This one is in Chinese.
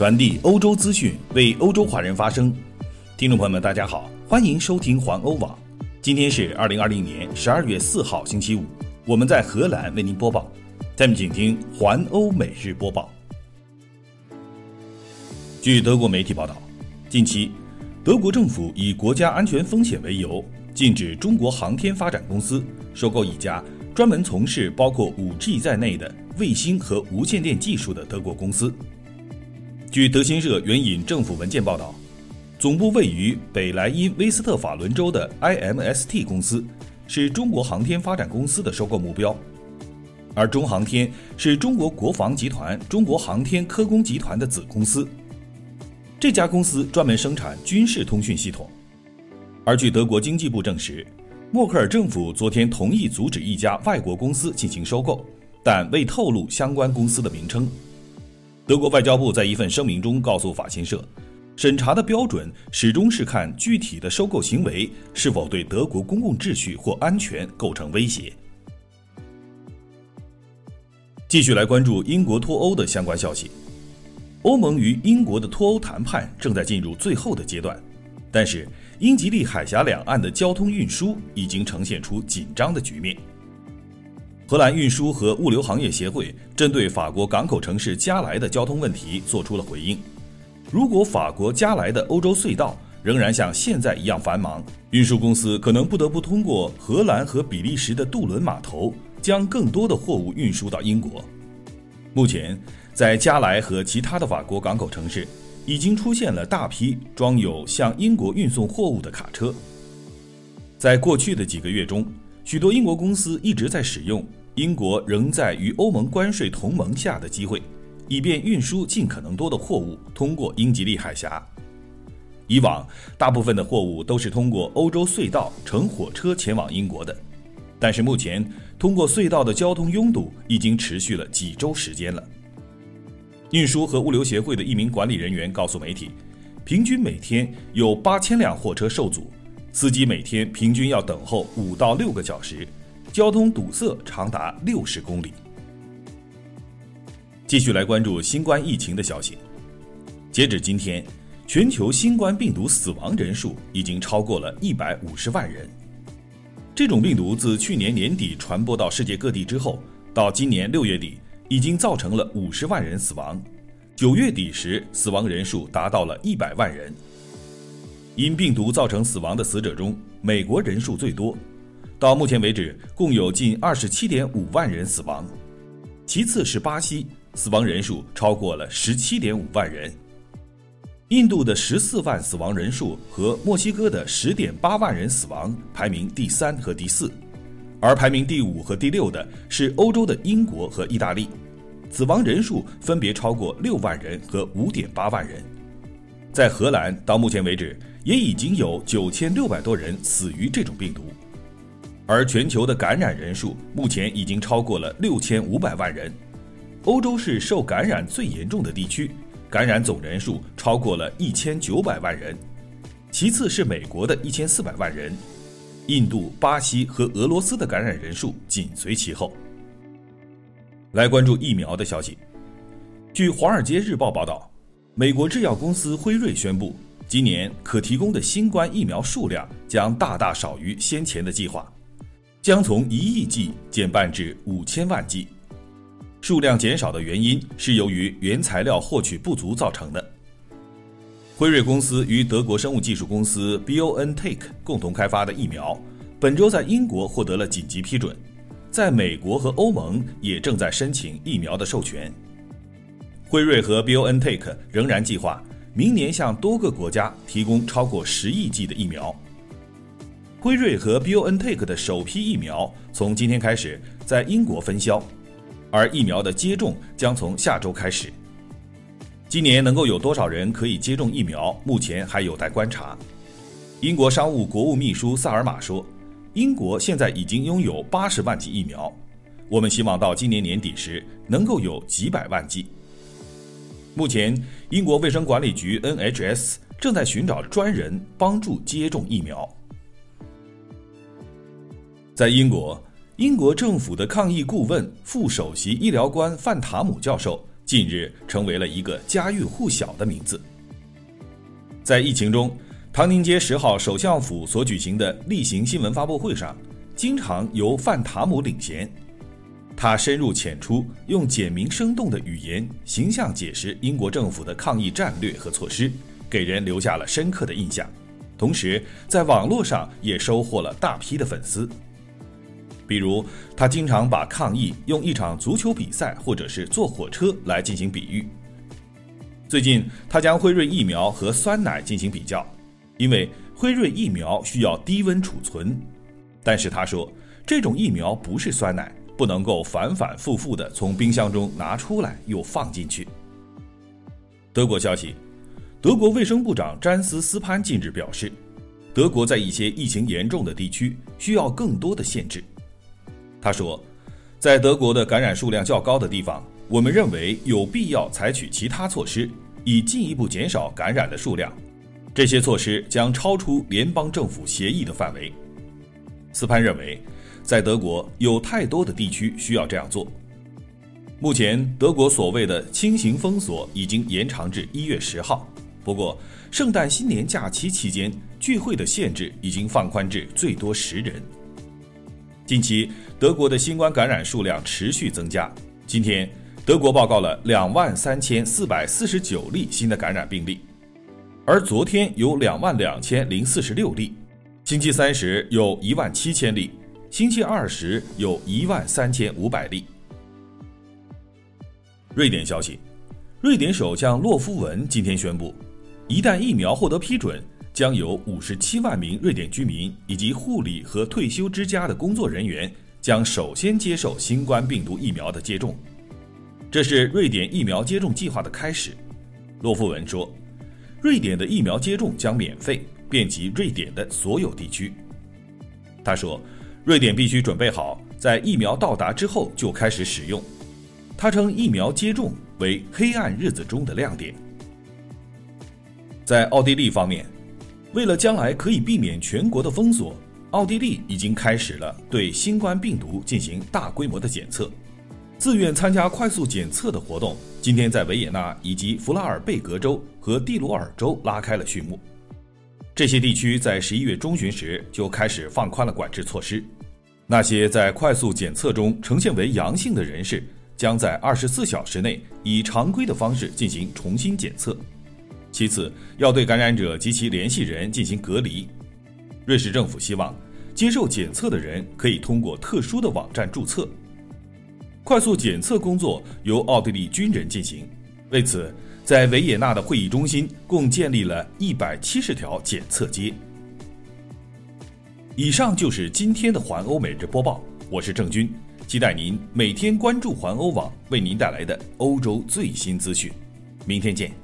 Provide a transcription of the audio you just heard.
传递欧洲资讯，为欧洲华人发声。听众朋友们，大家好，欢迎收听环欧网。今天是二零二零年十二月四号，星期五。我们在荷兰为您播报。下面请听环欧每日播报。据德国媒体报道，近期，德国政府以国家安全风险为由，禁止中国航天发展公司收购一家专门从事包括 5G 在内的卫星和无线电技术的德国公司。据德新社援引政府文件报道，总部位于北莱茵威斯特法伦州的 IMST 公司是中国航天发展公司的收购目标，而中航天是中国国防集团中国航天科工集团的子公司。这家公司专门生产军事通讯系统，而据德国经济部证实，默克尔政府昨天同意阻止一家外国公司进行收购，但未透露相关公司的名称。德国外交部在一份声明中告诉法新社，审查的标准始终是看具体的收购行为是否对德国公共秩序或安全构成威胁。继续来关注英国脱欧的相关消息。欧盟与英国的脱欧谈判正在进入最后的阶段，但是英吉利海峡两岸的交通运输已经呈现出紧张的局面。荷兰运输和物流行业协会针对法国港口城市加莱的交通问题做出了回应：如果法国加莱的欧洲隧道仍然像现在一样繁忙，运输公司可能不得不通过荷兰和比利时的渡轮码头将更多的货物运输到英国。目前。在加莱和其他的法国港口城市，已经出现了大批装有向英国运送货物的卡车。在过去的几个月中，许多英国公司一直在使用英国仍在与欧盟关税同盟下的机会，以便运输尽可能多的货物通过英吉利海峡。以往，大部分的货物都是通过欧洲隧道乘火车前往英国的，但是目前通过隧道的交通拥堵已经持续了几周时间了。运输和物流协会的一名管理人员告诉媒体，平均每天有八千辆货车受阻，司机每天平均要等候五到六个小时，交通堵塞长达六十公里。继续来关注新冠疫情的消息，截止今天，全球新冠病毒死亡人数已经超过了一百五十万人。这种病毒自去年年底传播到世界各地之后，到今年六月底。已经造成了五十万人死亡，九月底时死亡人数达到了一百万人。因病毒造成死亡的死者中，美国人数最多，到目前为止共有近二十七点五万人死亡，其次是巴西，死亡人数超过了十七点五万人。印度的十四万死亡人数和墨西哥的十点八万人死亡排名第三和第四。而排名第五和第六的是欧洲的英国和意大利，死亡人数分别超过六万人和五点八万人。在荷兰，到目前为止也已经有九千六百多人死于这种病毒，而全球的感染人数目前已经超过了六千五百万人。欧洲是受感染最严重的地区，感染总人数超过了一千九百万人，其次是美国的一千四百万人。印度、巴西和俄罗斯的感染人数紧随其后。来关注疫苗的消息。据《华尔街日报》报道，美国制药公司辉瑞宣布，今年可提供的新冠疫苗数量将大大少于先前的计划，将从一亿剂减半至五千万剂。数量减少的原因是由于原材料获取不足造成的。辉瑞公司与德国生物技术公司 BioNTech 共同开发的疫苗，本周在英国获得了紧急批准，在美国和欧盟也正在申请疫苗的授权。辉瑞和 BioNTech 仍然计划明年向多个国家提供超过十亿剂的疫苗。辉瑞和 BioNTech 的首批疫苗从今天开始在英国分销，而疫苗的接种将从下周开始。今年能够有多少人可以接种疫苗，目前还有待观察。英国商务国务秘书萨尔马说：“英国现在已经拥有八十万剂疫苗，我们希望到今年年底时能够有几百万剂。”目前，英国卫生管理局 NHS 正在寻找专人帮助接种疫苗。在英国，英国政府的抗疫顾问、副首席医疗官范塔姆教授。近日成为了一个家喻户晓的名字。在疫情中，唐宁街十号首相府所举行的例行新闻发布会上，经常由范塔姆领衔。他深入浅出，用简明生动的语言，形象解释英国政府的抗疫战略和措施，给人留下了深刻的印象。同时，在网络上也收获了大批的粉丝。比如，他经常把抗疫用一场足球比赛或者是坐火车来进行比喻。最近，他将辉瑞疫苗和酸奶进行比较，因为辉瑞疫苗需要低温储存，但是他说这种疫苗不是酸奶。不能够反反复复地从冰箱中拿出来又放进去。德国消息，德国卫生部长詹斯斯潘近日表示，德国在一些疫情严重的地区需要更多的限制。他说，在德国的感染数量较高的地方，我们认为有必要采取其他措施，以进一步减少感染的数量。这些措施将超出联邦政府协议的范围。斯潘认为。在德国有太多的地区需要这样做。目前，德国所谓的轻型封锁已经延长至一月十号。不过，圣诞新年假期期间聚会的限制已经放宽至最多十人。近期，德国的新冠感染数量持续增加。今天，德国报告了两万三千四百四十九例新的感染病例，而昨天有两万两千零四十六例，星期三时有一万七千例。星期二时有一万三千五百例。瑞典消息，瑞典首相洛夫文今天宣布，一旦疫苗获得批准，将有五十七万名瑞典居民以及护理和退休之家的工作人员将首先接受新冠病毒疫苗的接种。这是瑞典疫苗接种计划的开始。洛夫文说，瑞典的疫苗接种将免费，遍及瑞典的所有地区。他说。瑞典必须准备好，在疫苗到达之后就开始使用。他称疫苗接种为黑暗日子中的亮点。在奥地利方面，为了将来可以避免全国的封锁，奥地利已经开始了对新冠病毒进行大规模的检测。自愿参加快速检测的活动，今天在维也纳以及弗拉尔贝格州和蒂罗尔州拉开了序幕。这些地区在十一月中旬时就开始放宽了管制措施。那些在快速检测中呈现为阳性的人士，将在二十四小时内以常规的方式进行重新检测。其次，要对感染者及其联系人进行隔离。瑞士政府希望接受检测的人可以通过特殊的网站注册。快速检测工作由奥地利军人进行。为此。在维也纳的会议中心，共建立了一百七十条检测街。以上就是今天的环欧每日播报，我是郑军，期待您每天关注环欧网为您带来的欧洲最新资讯。明天见。